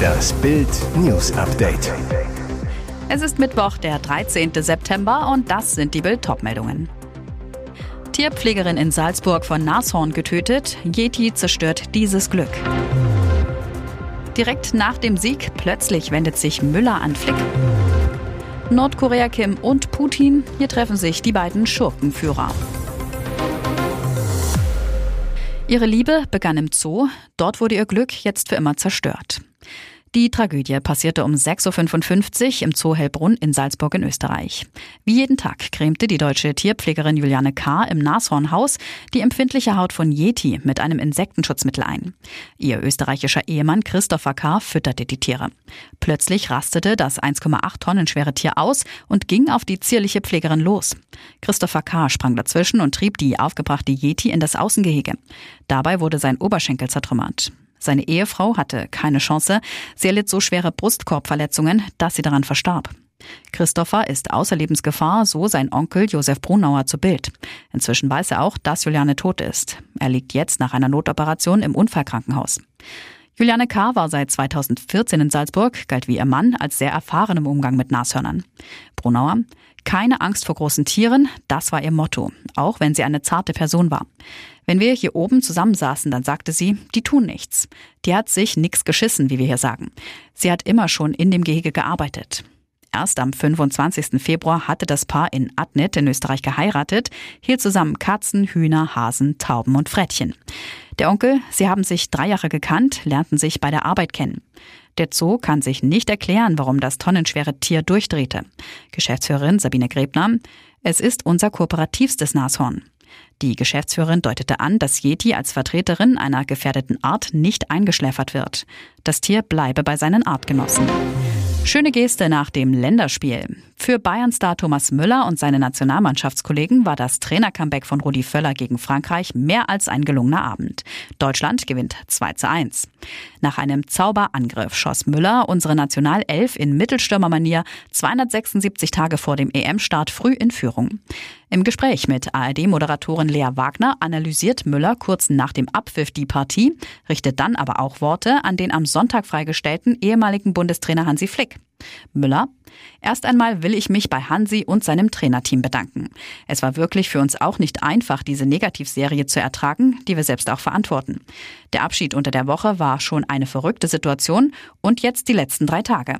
Das Bild News Update. Es ist Mittwoch, der 13. September und das sind die Bild meldungen Tierpflegerin in Salzburg von Nashorn getötet, Yeti zerstört dieses Glück. Direkt nach dem Sieg plötzlich wendet sich Müller an Flick. Nordkorea Kim und Putin, hier treffen sich die beiden Schurkenführer. Ihre Liebe begann im Zoo, dort wurde ihr Glück jetzt für immer zerstört. Die Tragödie passierte um 6.55 Uhr im Zoo Hellbrunn in Salzburg in Österreich. Wie jeden Tag cremte die deutsche Tierpflegerin Juliane K. im Nashornhaus die empfindliche Haut von Yeti mit einem Insektenschutzmittel ein. Ihr österreichischer Ehemann Christopher K. fütterte die Tiere. Plötzlich rastete das 1,8 Tonnen schwere Tier aus und ging auf die zierliche Pflegerin los. Christopher K. sprang dazwischen und trieb die aufgebrachte Yeti in das Außengehege. Dabei wurde sein Oberschenkel zertrümmert. Seine Ehefrau hatte keine Chance. Sie erlitt so schwere Brustkorbverletzungen, dass sie daran verstarb. Christopher ist außer Lebensgefahr, so sein Onkel Josef Brunauer zu Bild. Inzwischen weiß er auch, dass Juliane tot ist. Er liegt jetzt nach einer Notoperation im Unfallkrankenhaus. Juliane K. war seit 2014 in Salzburg, galt wie ihr Mann als sehr erfahren im Umgang mit Nashörnern. Brunauer, keine Angst vor großen Tieren, das war ihr Motto, auch wenn sie eine zarte Person war. Wenn wir hier oben zusammensaßen, dann sagte sie, die tun nichts. Die hat sich nix geschissen, wie wir hier sagen. Sie hat immer schon in dem Gehege gearbeitet. Erst am 25. Februar hatte das Paar in Adnit in Österreich geheiratet, hielt zusammen Katzen, Hühner, Hasen, Tauben und Frettchen. Der Onkel, sie haben sich drei Jahre gekannt, lernten sich bei der Arbeit kennen. Der Zoo kann sich nicht erklären, warum das tonnenschwere Tier durchdrehte. Geschäftsführerin Sabine Grebner, es ist unser kooperativstes Nashorn. Die Geschäftsführerin deutete an, dass Yeti als Vertreterin einer gefährdeten Art nicht eingeschläfert wird. Das Tier bleibe bei seinen Artgenossen. Schöne Geste nach dem Länderspiel. Für Bayern-Star Thomas Müller und seine Nationalmannschaftskollegen war das Trainer-Comeback von Rudi Völler gegen Frankreich mehr als ein gelungener Abend. Deutschland gewinnt 2 zu 1. Nach einem Zauberangriff schoss Müller unsere Nationalelf in Mittelstürmermanier 276 Tage vor dem EM-Start früh in Führung. Im Gespräch mit ARD-Moderatorin Lea Wagner analysiert Müller kurz nach dem Abpfiff die Partie, richtet dann aber auch Worte an den am Sonntag freigestellten ehemaligen Bundestrainer Hansi Flick. Müller. Erst einmal will ich mich bei Hansi und seinem Trainerteam bedanken. Es war wirklich für uns auch nicht einfach, diese Negativserie zu ertragen, die wir selbst auch verantworten. Der Abschied unter der Woche war schon eine verrückte Situation und jetzt die letzten drei Tage.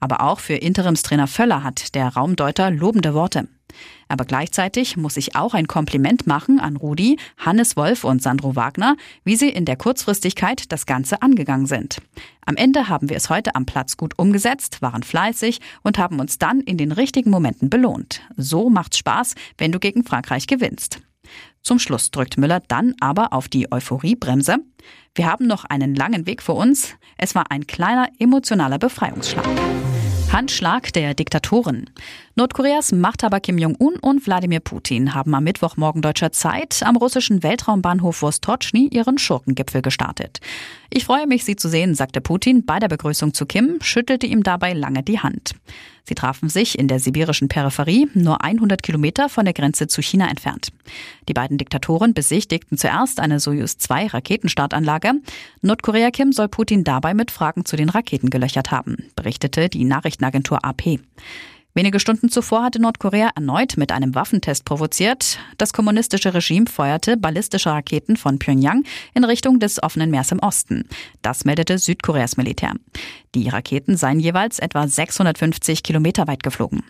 Aber auch für Interimstrainer Völler hat der Raumdeuter lobende Worte. Aber gleichzeitig muss ich auch ein Kompliment machen an Rudi, Hannes Wolf und Sandro Wagner, wie sie in der Kurzfristigkeit das Ganze angegangen sind. Am Ende haben wir es heute am Platz gut umgesetzt, waren fleißig und haben uns dann in den richtigen Momenten belohnt. So macht's Spaß, wenn du gegen Frankreich gewinnst. Zum Schluss drückt Müller dann aber auf die Euphoriebremse. Wir haben noch einen langen Weg vor uns. Es war ein kleiner emotionaler Befreiungsschlag. Handschlag der Diktatoren. Nordkoreas Machthaber Kim Jong-un und Wladimir Putin haben am Mittwochmorgen deutscher Zeit am russischen Weltraumbahnhof Vostochny ihren Schurkengipfel gestartet. Ich freue mich, Sie zu sehen, sagte Putin bei der Begrüßung zu Kim, schüttelte ihm dabei lange die Hand. Sie trafen sich in der sibirischen Peripherie, nur 100 Kilometer von der Grenze zu China entfernt. Die beiden Diktatoren besichtigten zuerst eine Soyuz-2 Raketenstartanlage. Nordkorea Kim soll Putin dabei mit Fragen zu den Raketen gelöchert haben, berichtete die Nachrichtenagentur AP. Wenige Stunden zuvor hatte Nordkorea erneut mit einem Waffentest provoziert. Das kommunistische Regime feuerte ballistische Raketen von Pyongyang in Richtung des offenen Meers im Osten. Das meldete Südkoreas Militär. Die Raketen seien jeweils etwa 650 Kilometer weit geflogen.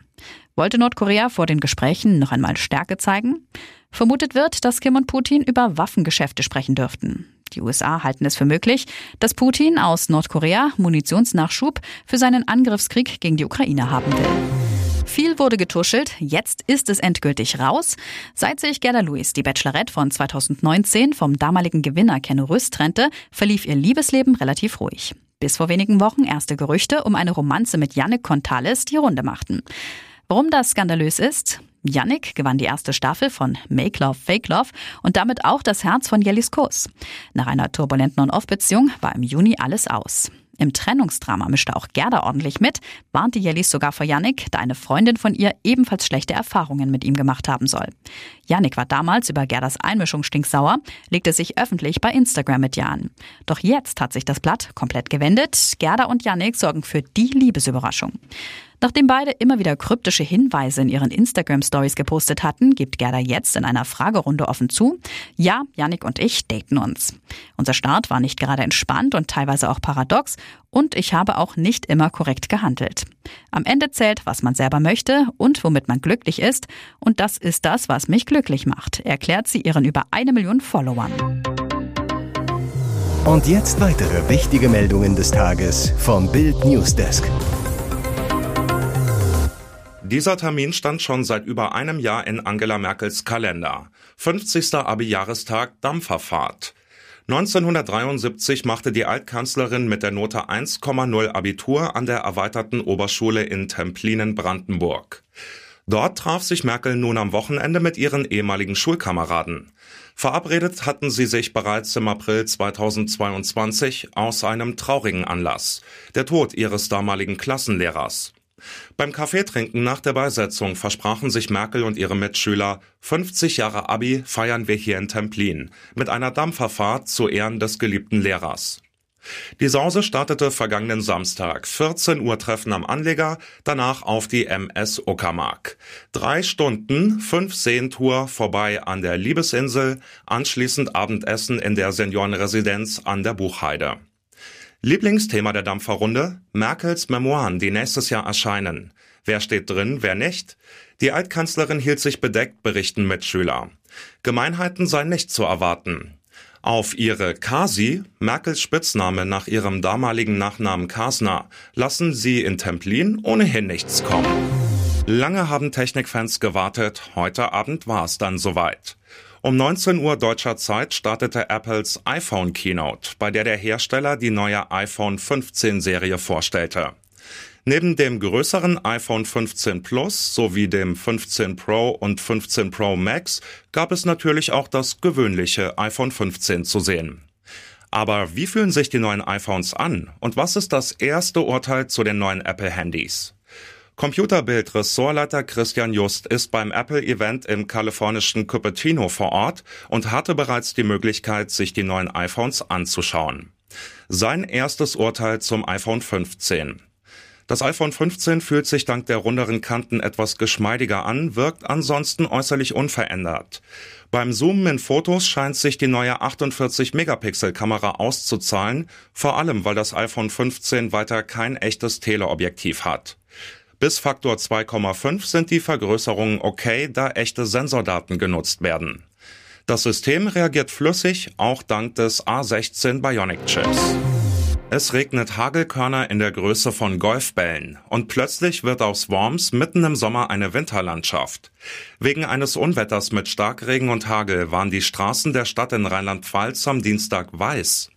Wollte Nordkorea vor den Gesprächen noch einmal Stärke zeigen? Vermutet wird, dass Kim und Putin über Waffengeschäfte sprechen dürften. Die USA halten es für möglich, dass Putin aus Nordkorea Munitionsnachschub für seinen Angriffskrieg gegen die Ukraine haben will. Viel wurde getuschelt, jetzt ist es endgültig raus. Seit sich Gerda Lewis, die Bachelorette von 2019, vom damaligen Gewinner Ken Rüst trennte, verlief ihr Liebesleben relativ ruhig. Bis vor wenigen Wochen erste Gerüchte um eine Romanze mit Yannick Contales die Runde machten. Warum das skandalös ist? Yannick gewann die erste Staffel von Make Love, Fake Love und damit auch das Herz von Jellis Kurs. Nach einer turbulenten On-Off-Beziehung war im Juni alles aus. Im Trennungsdrama mischte auch Gerda ordentlich mit, warnte Jellis sogar vor Yannick, da eine Freundin von ihr ebenfalls schlechte Erfahrungen mit ihm gemacht haben soll. Janik war damals über Gerdas Einmischung stinksauer, legte sich öffentlich bei Instagram mit Jan. Doch jetzt hat sich das Blatt komplett gewendet. Gerda und Janik sorgen für die Liebesüberraschung. Nachdem beide immer wieder kryptische Hinweise in ihren Instagram-Stories gepostet hatten, gibt Gerda jetzt in einer Fragerunde offen zu, ja, Yannick und ich daten uns. Unser Start war nicht gerade entspannt und teilweise auch paradox und ich habe auch nicht immer korrekt gehandelt. Am Ende zählt, was man selber möchte und womit man glücklich ist und das ist das, was mich glücklich macht, erklärt sie ihren über eine Million Followern. Und jetzt weitere wichtige Meldungen des Tages vom Bild Newsdesk. Dieser Termin stand schon seit über einem Jahr in Angela Merkels Kalender. 50. Abi-Jahrestag Dampferfahrt. 1973 machte die Altkanzlerin mit der Note 1,0 Abitur an der erweiterten Oberschule in Templinen, Brandenburg. Dort traf sich Merkel nun am Wochenende mit ihren ehemaligen Schulkameraden. Verabredet hatten sie sich bereits im April 2022 aus einem traurigen Anlass, der Tod ihres damaligen Klassenlehrers. Beim Kaffeetrinken nach der Beisetzung versprachen sich Merkel und ihre Mitschüler, 50 Jahre Abi feiern wir hier in Templin mit einer Dampferfahrt zu Ehren des geliebten Lehrers. Die Sause startete vergangenen Samstag, 14 Uhr Treffen am Anleger, danach auf die MS Uckermark. Drei Stunden, fünf Seentour vorbei an der Liebesinsel, anschließend Abendessen in der Seniorenresidenz an der Buchheide. Lieblingsthema der Dampferrunde? Merkels Memoiren, die nächstes Jahr erscheinen. Wer steht drin, wer nicht? Die Altkanzlerin hielt sich bedeckt, berichten Mitschüler. Gemeinheiten seien nicht zu erwarten. Auf ihre Kasi, Merkels Spitzname nach ihrem damaligen Nachnamen Kasner, lassen sie in Templin ohnehin nichts kommen. Lange haben Technikfans gewartet, heute Abend war es dann soweit. Um 19 Uhr deutscher Zeit startete Apples iPhone Keynote, bei der der Hersteller die neue iPhone 15 Serie vorstellte. Neben dem größeren iPhone 15 Plus sowie dem 15 Pro und 15 Pro Max gab es natürlich auch das gewöhnliche iPhone 15 zu sehen. Aber wie fühlen sich die neuen iPhones an und was ist das erste Urteil zu den neuen Apple-Handys? Computerbild-Ressortleiter Christian Just ist beim Apple-Event im kalifornischen Cupertino vor Ort und hatte bereits die Möglichkeit, sich die neuen iPhones anzuschauen. Sein erstes Urteil zum iPhone 15. Das iPhone 15 fühlt sich dank der runderen Kanten etwas geschmeidiger an, wirkt ansonsten äußerlich unverändert. Beim Zoomen in Fotos scheint sich die neue 48-Megapixel-Kamera auszuzahlen, vor allem weil das iPhone 15 weiter kein echtes Teleobjektiv hat. Bis Faktor 2,5 sind die Vergrößerungen okay, da echte Sensordaten genutzt werden. Das System reagiert flüssig, auch dank des A16 Bionic Chips. Es regnet Hagelkörner in der Größe von Golfbällen und plötzlich wird aus Worms mitten im Sommer eine Winterlandschaft. Wegen eines Unwetters mit Starkregen und Hagel waren die Straßen der Stadt in Rheinland-Pfalz am Dienstag weiß.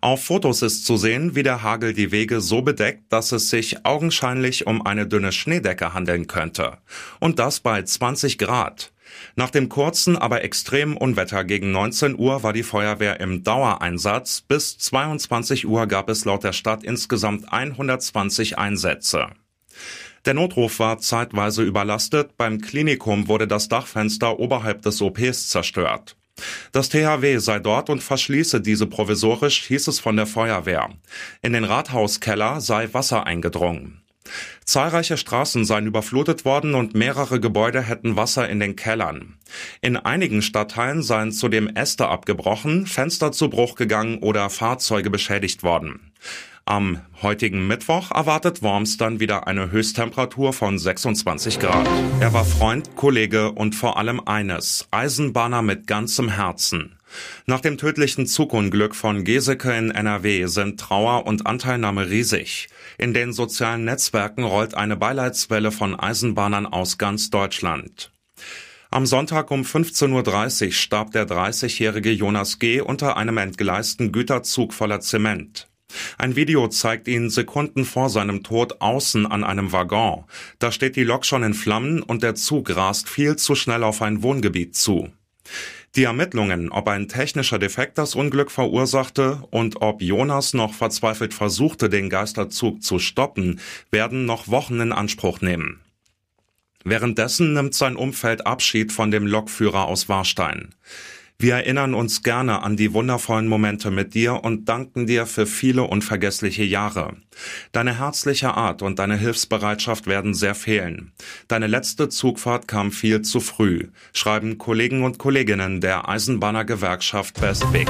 Auf Fotos ist zu sehen, wie der Hagel die Wege so bedeckt, dass es sich augenscheinlich um eine dünne Schneedecke handeln könnte. Und das bei 20 Grad. Nach dem kurzen, aber extremen Unwetter gegen 19 Uhr war die Feuerwehr im Dauereinsatz. Bis 22 Uhr gab es laut der Stadt insgesamt 120 Einsätze. Der Notruf war zeitweise überlastet. Beim Klinikum wurde das Dachfenster oberhalb des OPs zerstört. Das THW sei dort und verschließe diese provisorisch, hieß es von der Feuerwehr. In den Rathauskeller sei Wasser eingedrungen. Zahlreiche Straßen seien überflutet worden und mehrere Gebäude hätten Wasser in den Kellern. In einigen Stadtteilen seien zudem Äste abgebrochen, Fenster zu Bruch gegangen oder Fahrzeuge beschädigt worden. Am heutigen Mittwoch erwartet Worms dann wieder eine Höchsttemperatur von 26 Grad. Er war Freund, Kollege und vor allem eines, Eisenbahner mit ganzem Herzen. Nach dem tödlichen Zugunglück von Geseke in NRW sind Trauer und Anteilnahme riesig. In den sozialen Netzwerken rollt eine Beileidswelle von Eisenbahnern aus ganz Deutschland. Am Sonntag um 15.30 Uhr starb der 30-jährige Jonas G. unter einem entgleisten Güterzug voller Zement. Ein Video zeigt ihn Sekunden vor seinem Tod außen an einem Waggon. Da steht die Lok schon in Flammen und der Zug rast viel zu schnell auf ein Wohngebiet zu. Die Ermittlungen, ob ein technischer Defekt das Unglück verursachte und ob Jonas noch verzweifelt versuchte, den Geisterzug zu stoppen, werden noch Wochen in Anspruch nehmen. Währenddessen nimmt sein Umfeld Abschied von dem Lokführer aus Warstein. Wir erinnern uns gerne an die wundervollen Momente mit dir und danken dir für viele unvergessliche Jahre. Deine herzliche Art und deine Hilfsbereitschaft werden sehr fehlen. Deine letzte Zugfahrt kam viel zu früh, schreiben Kollegen und Kolleginnen der Eisenbahner Gewerkschaft Best Big.